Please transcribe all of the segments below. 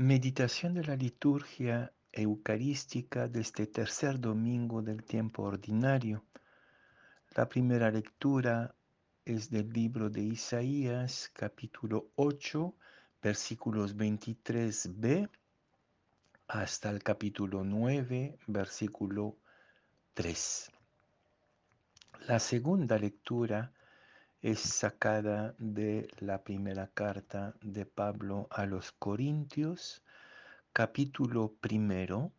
Meditación de la liturgia eucarística de este tercer domingo del tiempo ordinario. La primera lectura es del libro de Isaías, capítulo 8, versículos 23b hasta el capítulo 9, versículo 3. La segunda lectura es sacada de la primera carta de Pablo a los Corintios, capítulo primero,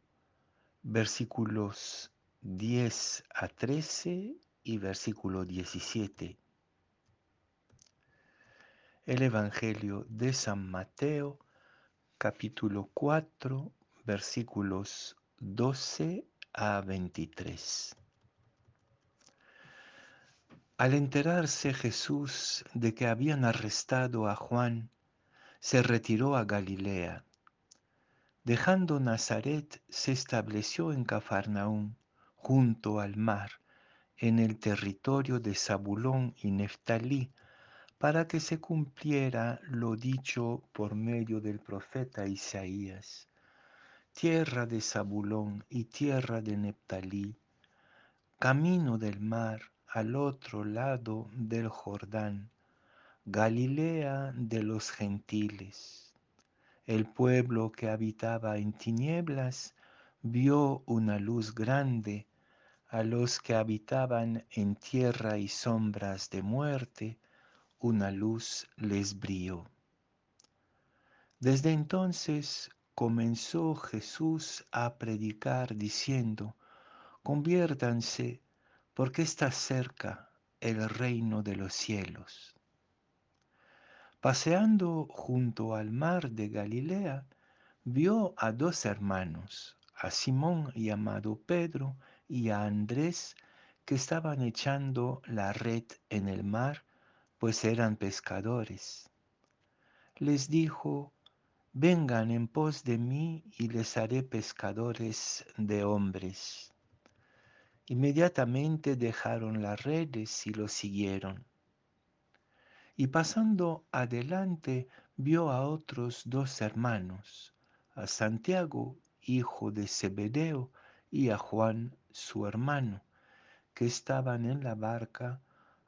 versículos 10 a 13 y versículo 17. El Evangelio de San Mateo, capítulo 4, versículos 12 a 23. Al enterarse Jesús de que habían arrestado a Juan, se retiró a Galilea. Dejando Nazaret, se estableció en Cafarnaún, junto al mar, en el territorio de Zabulón y Neftalí, para que se cumpliera lo dicho por medio del profeta Isaías. Tierra de Zabulón y tierra de Neftalí, camino del mar, al otro lado del Jordán, Galilea de los gentiles. El pueblo que habitaba en tinieblas vio una luz grande, a los que habitaban en tierra y sombras de muerte, una luz les brilló. Desde entonces comenzó Jesús a predicar diciendo, conviértanse porque está cerca el reino de los cielos. Paseando junto al mar de Galilea, vio a dos hermanos, a Simón llamado Pedro y a Andrés, que estaban echando la red en el mar, pues eran pescadores. Les dijo, vengan en pos de mí y les haré pescadores de hombres. Inmediatamente dejaron las redes y lo siguieron. Y pasando adelante vio a otros dos hermanos, a Santiago, hijo de Zebedeo, y a Juan, su hermano, que estaban en la barca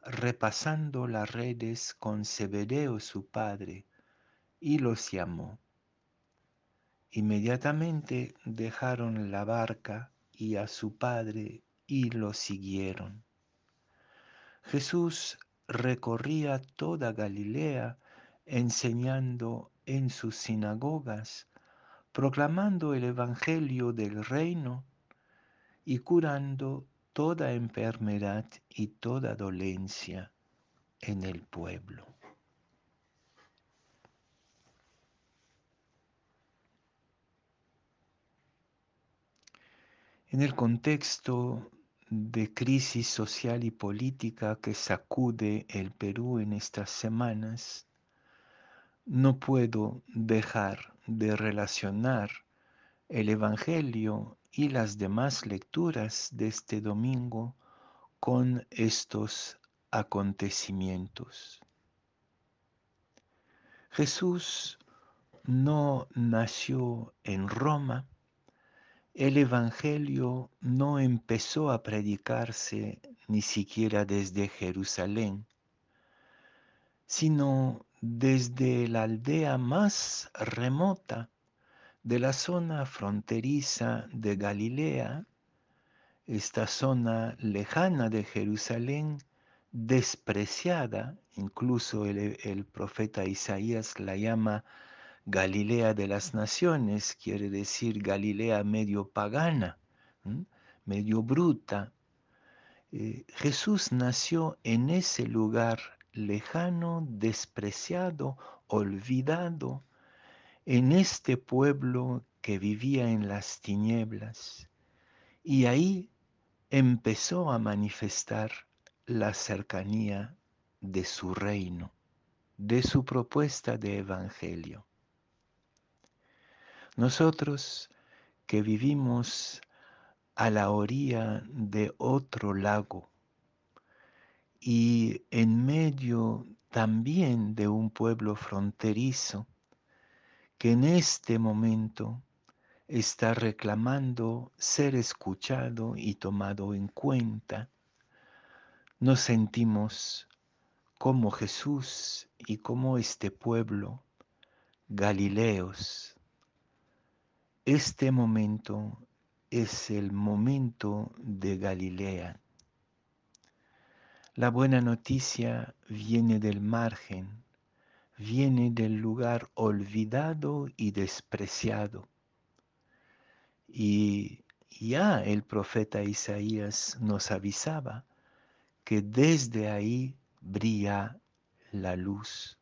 repasando las redes con Zebedeo su padre, y los llamó. Inmediatamente dejaron la barca y a su padre y lo siguieron. Jesús recorría toda Galilea enseñando en sus sinagogas, proclamando el Evangelio del reino y curando toda enfermedad y toda dolencia en el pueblo. En el contexto de crisis social y política que sacude el Perú en estas semanas, no puedo dejar de relacionar el Evangelio y las demás lecturas de este domingo con estos acontecimientos. Jesús no nació en Roma, el Evangelio no empezó a predicarse ni siquiera desde Jerusalén, sino desde la aldea más remota de la zona fronteriza de Galilea, esta zona lejana de Jerusalén, despreciada, incluso el, profeta Isaías la llama Galilea de las naciones, quiere decir Galilea medio pagana, medio bruta. Eh, Jesús nació en ese lugar lejano, despreciado, olvidado, en este pueblo que vivía en las tinieblas. Y ahí empezó a manifestar la cercanía de su reino, de su propuesta de evangelio. Nosotros que vivimos a la orilla de otro lago y en medio también de un pueblo fronterizo que en este momento está reclamando ser escuchado y tomado en cuenta. Nos sentimos como Jesús y como este pueblo, Galileos. Este momento es el momento de Galilea. La buena noticia viene del margen, viene del lugar olvidado y despreciado. Y ya el profeta Isaías nos avisaba que desde ahí brilla la luz.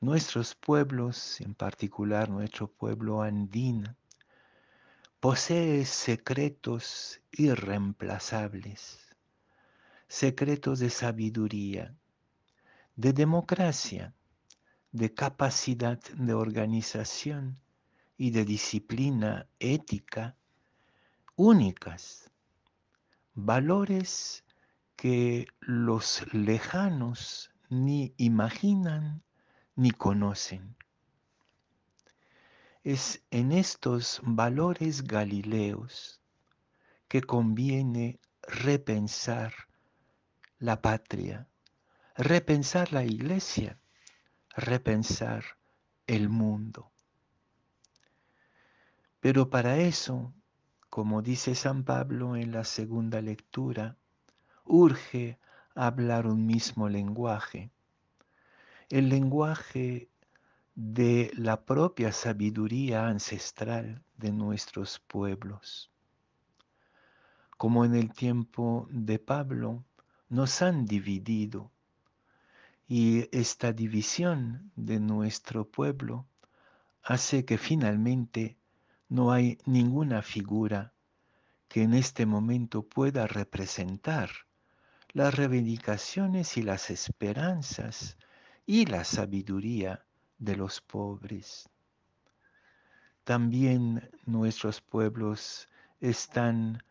Nuestros pueblos, en particular nuestro pueblo andino, posee secretos irreemplazables, secretos de sabiduría, de democracia, de capacidad de organización y de disciplina ética únicas, valores que los lejanos ni imaginan ni conocen. Es en estos valores galileos que conviene repensar la patria, repensar la iglesia, repensar el mundo. Pero para eso, como dice San Pablo en la segunda lectura, urge hablar un mismo lenguaje, el lenguaje de la propia sabiduría ancestral de nuestros pueblos. Como en el tiempo de Pablo, nos han dividido y esta división de nuestro pueblo hace que finalmente no hay ninguna figura que en este momento pueda representar las reivindicaciones y las esperanzas y la sabiduría de los pobres. También nuestros pueblos están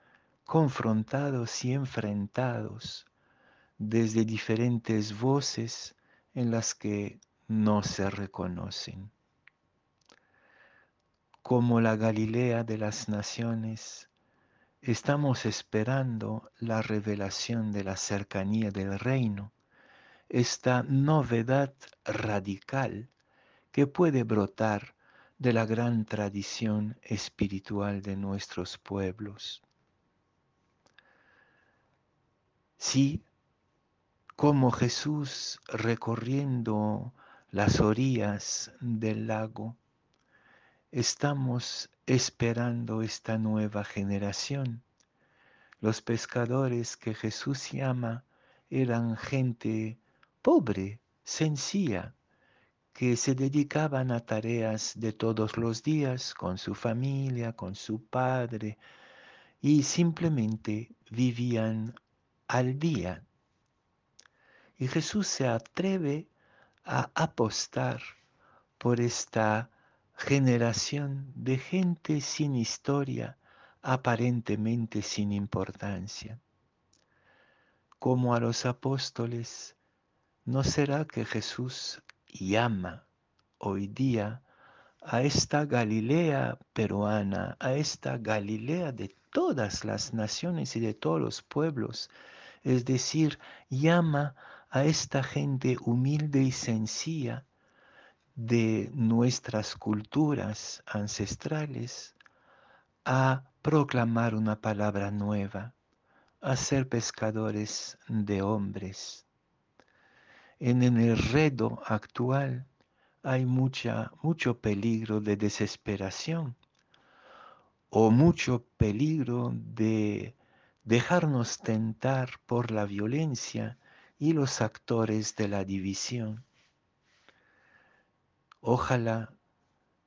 confrontados y enfrentados desde diferentes voces en las que no se reconocen. Como la Galilea de las naciones, Estamos esperando la revelación de la cercanía del reino, esta novedad radical que puede brotar de la gran tradición espiritual de nuestros pueblos. Sí, como Jesús recorriendo las orillas del lago, estamos esperando esta nueva generación. Los pescadores que Jesús llama eran gente pobre, sencilla, que se dedicaban a tareas de todos los días con su familia, con su padre, y simplemente vivían al día. Y Jesús se atreve a apostar por esta generación de gente sin historia, aparentemente sin importancia. Como a los apóstoles, ¿no será que Jesús llama hoy día a esta Galilea peruana, a esta Galilea de todas las naciones y de todos los pueblos? Es decir, llama a esta gente humilde y sencilla de nuestras culturas ancestrales a proclamar una palabra nueva, a ser pescadores de hombres. En el enredo actual hay mucha, mucho peligro de desesperación o mucho peligro de dejarnos tentar por la violencia y los actores de la división. Ojalá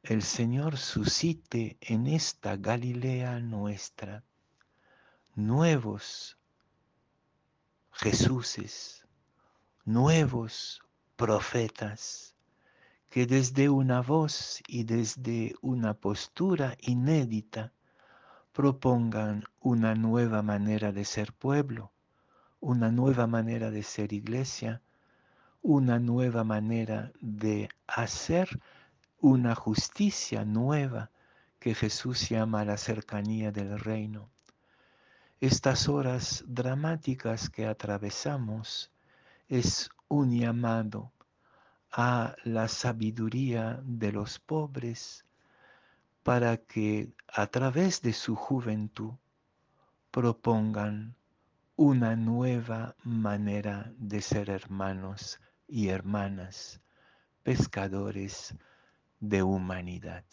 el Señor suscite en esta Galilea nuestra nuevos Jesuses, nuevos profetas, que desde una voz y desde una postura inédita propongan una nueva manera de ser pueblo, una nueva manera de ser iglesia, una nueva manera de hacer una justicia nueva que Jesús llama la cercanía del reino. Estas horas dramáticas que atravesamos es un llamado a la sabiduría de los pobres para que a través de su juventud propongan una nueva manera de ser hermanos y hermanas, pescadores de humanidad.